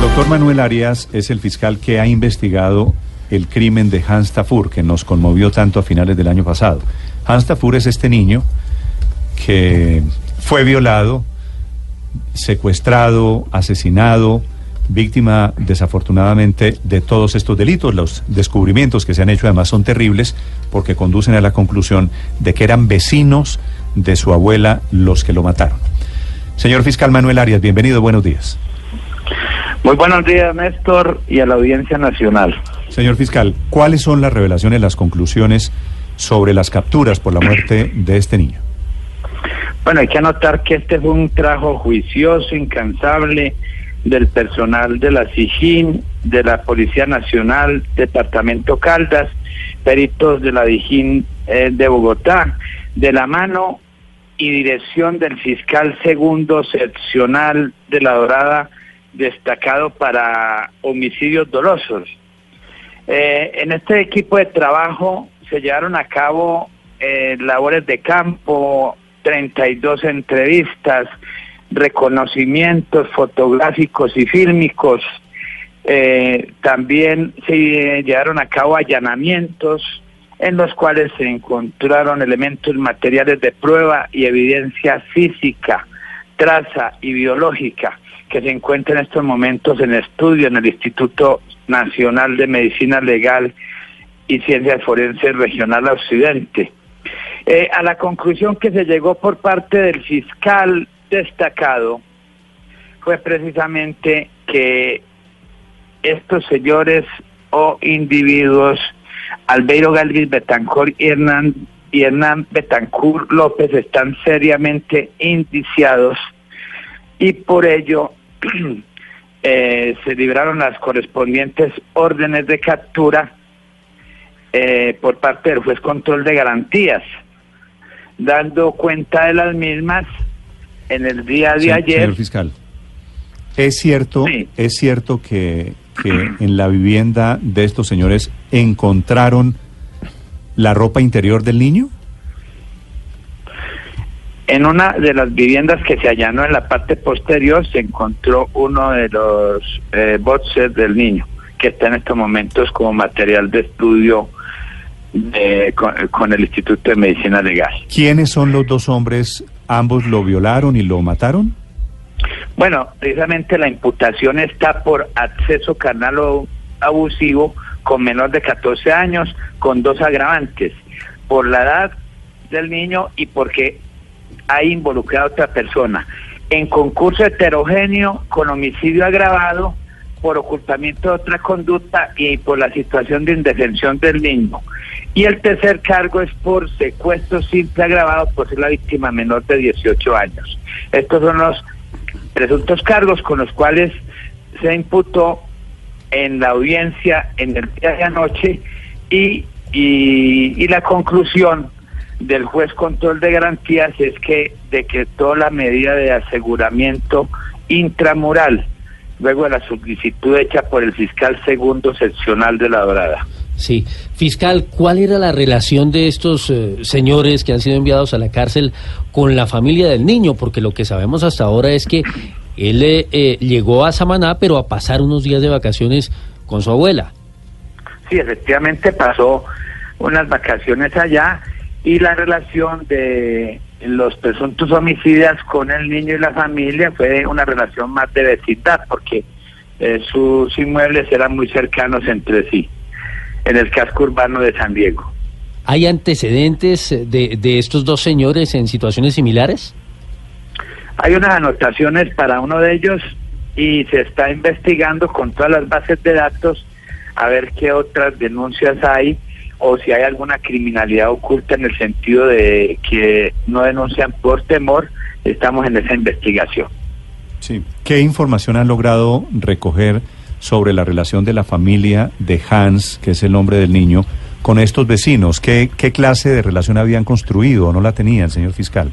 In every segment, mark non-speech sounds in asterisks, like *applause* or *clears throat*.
El doctor Manuel Arias es el fiscal que ha investigado el crimen de Hans Tafur, que nos conmovió tanto a finales del año pasado. Hans Tafur es este niño que fue violado, secuestrado, asesinado, víctima desafortunadamente de todos estos delitos. Los descubrimientos que se han hecho además son terribles porque conducen a la conclusión de que eran vecinos de su abuela los que lo mataron. Señor fiscal Manuel Arias, bienvenido, buenos días. Muy buenos días, Néstor, y a la audiencia nacional. Señor fiscal, ¿cuáles son las revelaciones, las conclusiones sobre las capturas por la muerte de este niño? Bueno, hay que anotar que este fue un trabajo juicioso, incansable del personal de la SIGIN, de la Policía Nacional, Departamento Caldas, peritos de la DIJÍN eh, de Bogotá, de la mano y dirección del fiscal segundo seccional de La Dorada, destacado para homicidios dolosos. Eh, en este equipo de trabajo se llevaron a cabo eh, labores de campo, 32 entrevistas, reconocimientos fotográficos y fílmicos. Eh, también se llevaron a cabo allanamientos en los cuales se encontraron elementos materiales de prueba y evidencia física, traza y biológica que se encuentra en estos momentos en estudio en el Instituto Nacional de Medicina Legal y Ciencias Forenses Regional Occidente. Eh, a la conclusión que se llegó por parte del fiscal destacado fue precisamente que estos señores o individuos, Albeiro Galvis Betancor y Hernán, y Hernán Betancur López, están seriamente indiciados y por ello *clears throat* eh, se libraron las correspondientes órdenes de captura eh, por parte del juez control de garantías, dando cuenta de las mismas en el día de Sí, ayer. Señor fiscal, es cierto, Sí. es cierto que, que en la vivienda de estos señores encontraron la ropa interior del niño. En una de las viviendas que se allanó en la parte posterior se encontró uno de los eh, boxers del niño, que está en estos momentos como material de estudio de- con, con el Instituto de Medicina Legal. ¿Quiénes son los dos hombres? ¿Ambos lo violaron y lo mataron? Bueno, precisamente la imputación está por acceso carnal o abusivo con menor de 14 años, con dos agravantes, por la edad del niño y porque hay involucrada otra persona. En concurso heterogéneo con homicidio agravado por ocultamiento de otra conducta y por la situación de indefensión del niño. Y el tercer cargo es por secuestro simple agravado por ser la víctima menor de 18 años. Estos son los presuntos cargos con los cuales se imputó en la audiencia en el día de anoche y, y, y la conclusión del juez control de garantías es que decretó la medida de aseguramiento intramural luego de la solicitud hecha por el fiscal segundo seccional de La Dorada. Sí. Fiscal, ¿cuál era la relación de estos eh, señores que han sido enviados a la cárcel con la familia del niño? Porque lo que sabemos hasta ahora es que él eh, eh, llegó a Samaná, pero a pasar unos días de vacaciones con su abuela. Sí, efectivamente pasó unas vacaciones allá y la relación de los presuntos homicidas con el niño y la familia fue una relación más de vecindad porque eh, sus inmuebles eran muy cercanos entre sí en el casco urbano de San Diego. ¿Hay antecedentes de, de estos dos señores en situaciones similares? Hay unas anotaciones para uno de ellos y se está investigando con todas las bases de datos a ver qué otras denuncias hay o si hay alguna criminalidad oculta en el sentido de que no denuncian por temor, estamos en esa investigación. Sí. ¿Qué información han logrado recoger sobre la relación de la familia de Hans, que es el nombre del niño, con estos vecinos? ¿Qué, qué clase de relación habían construido o no la tenían, señor fiscal?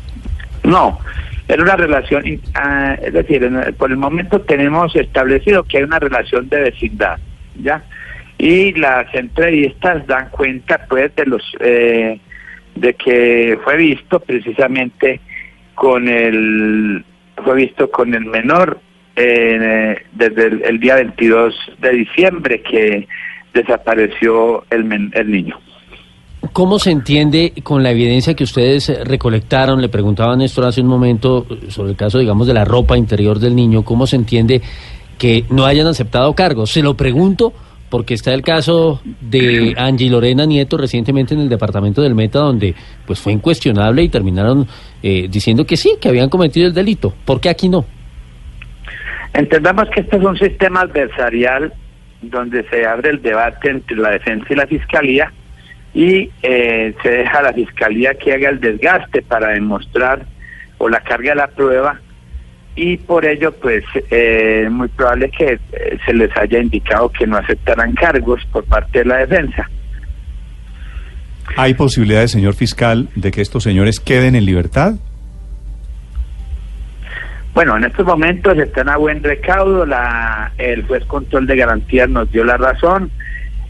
No, era una relación, ah, es decir, en- por el momento tenemos establecido que hay una relación de vecindad, ¿ya? Y las entrevistas dan cuenta, pues, de los, eh, de que fue visto precisamente con el, fue visto con el menor eh, desde el, día 22 de diciembre que desapareció el, men- el niño. ¿Cómo se entiende con la evidencia que ustedes recolectaron? Le preguntaba a Néstor hace un momento sobre el caso, digamos, de la ropa interior del niño. ¿Cómo se entiende que no hayan aceptado cargos? Se lo pregunto porque está el caso de Angie Lorena Nieto recientemente en el departamento del Meta, donde pues fue incuestionable y terminaron eh, diciendo que sí, que habían cometido el delito. ¿Por qué aquí no? Entendamos que este es un sistema adversarial donde se abre el debate entre la defensa y la fiscalía y eh, se deja a la fiscalía que haga el desgaste para demostrar o la carga de la prueba y por ello pues eh, es muy probable que eh, se les haya indicado que no aceptarán cargos por parte de la defensa. ¿Hay posibilidades, señor fiscal, de que estos señores queden en libertad? Bueno, en estos momentos están a buen recaudo. La, el juez control de garantías nos dio la razón.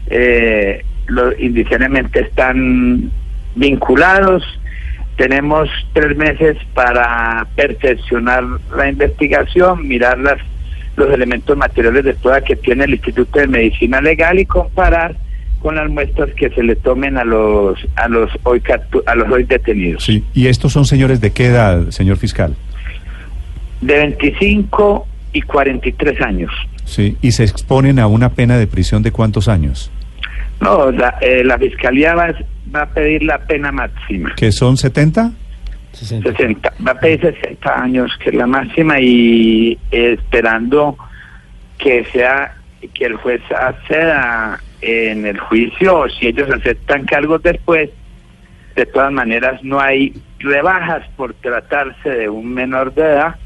Eh, los indiciariamente están vinculados. Tenemos tres meses para perfeccionar la investigación, mirar las, los elementos materiales de prueba que tiene el Instituto de Medicina Legal y comparar con las muestras que se le tomen a los a los hoy captu- a los hoy detenidos. Sí. ¿Y estos son señores de qué edad, señor fiscal? De 25 y 43 años. Sí. ¿Y se exponen a una pena de prisión de cuántos años? No, la, eh, la fiscalía va, va a pedir la pena máxima, ¿Que son 70? 60, va a pedir 60 años, que es la máxima, y esperando que sea que el juez acceda en el juicio, o si ellos aceptan cargos después, de todas maneras no hay rebajas por tratarse de un menor de edad,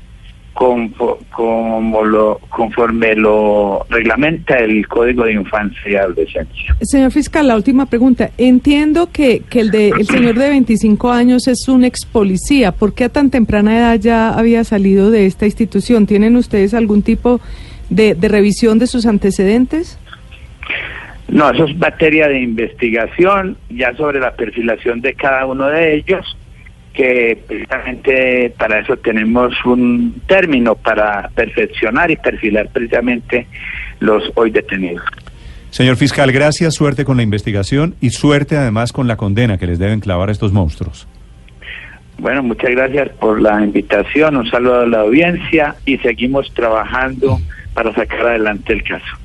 como lo, conforme lo reglamenta el Código de Infancia y Adolescencia. Señor fiscal, la última pregunta. Entiendo que, que el, de, el señor de 25 años es un ex policía. ¿Por qué a tan temprana edad ya había salido de esta institución? ¿Tienen ustedes algún tipo de, de revisión de sus antecedentes? No, eso es materia de investigación, ya sobre la perfilación de cada uno de ellos, que precisamente para eso tenemos un término para perfeccionar y perfilar precisamente los hoy detenidos. Señor fiscal, gracias, suerte con la investigación y suerte además con la condena que les deben clavar a estos monstruos. Bueno, muchas gracias por la invitación, un saludo a la audiencia y seguimos trabajando para sacar adelante el caso.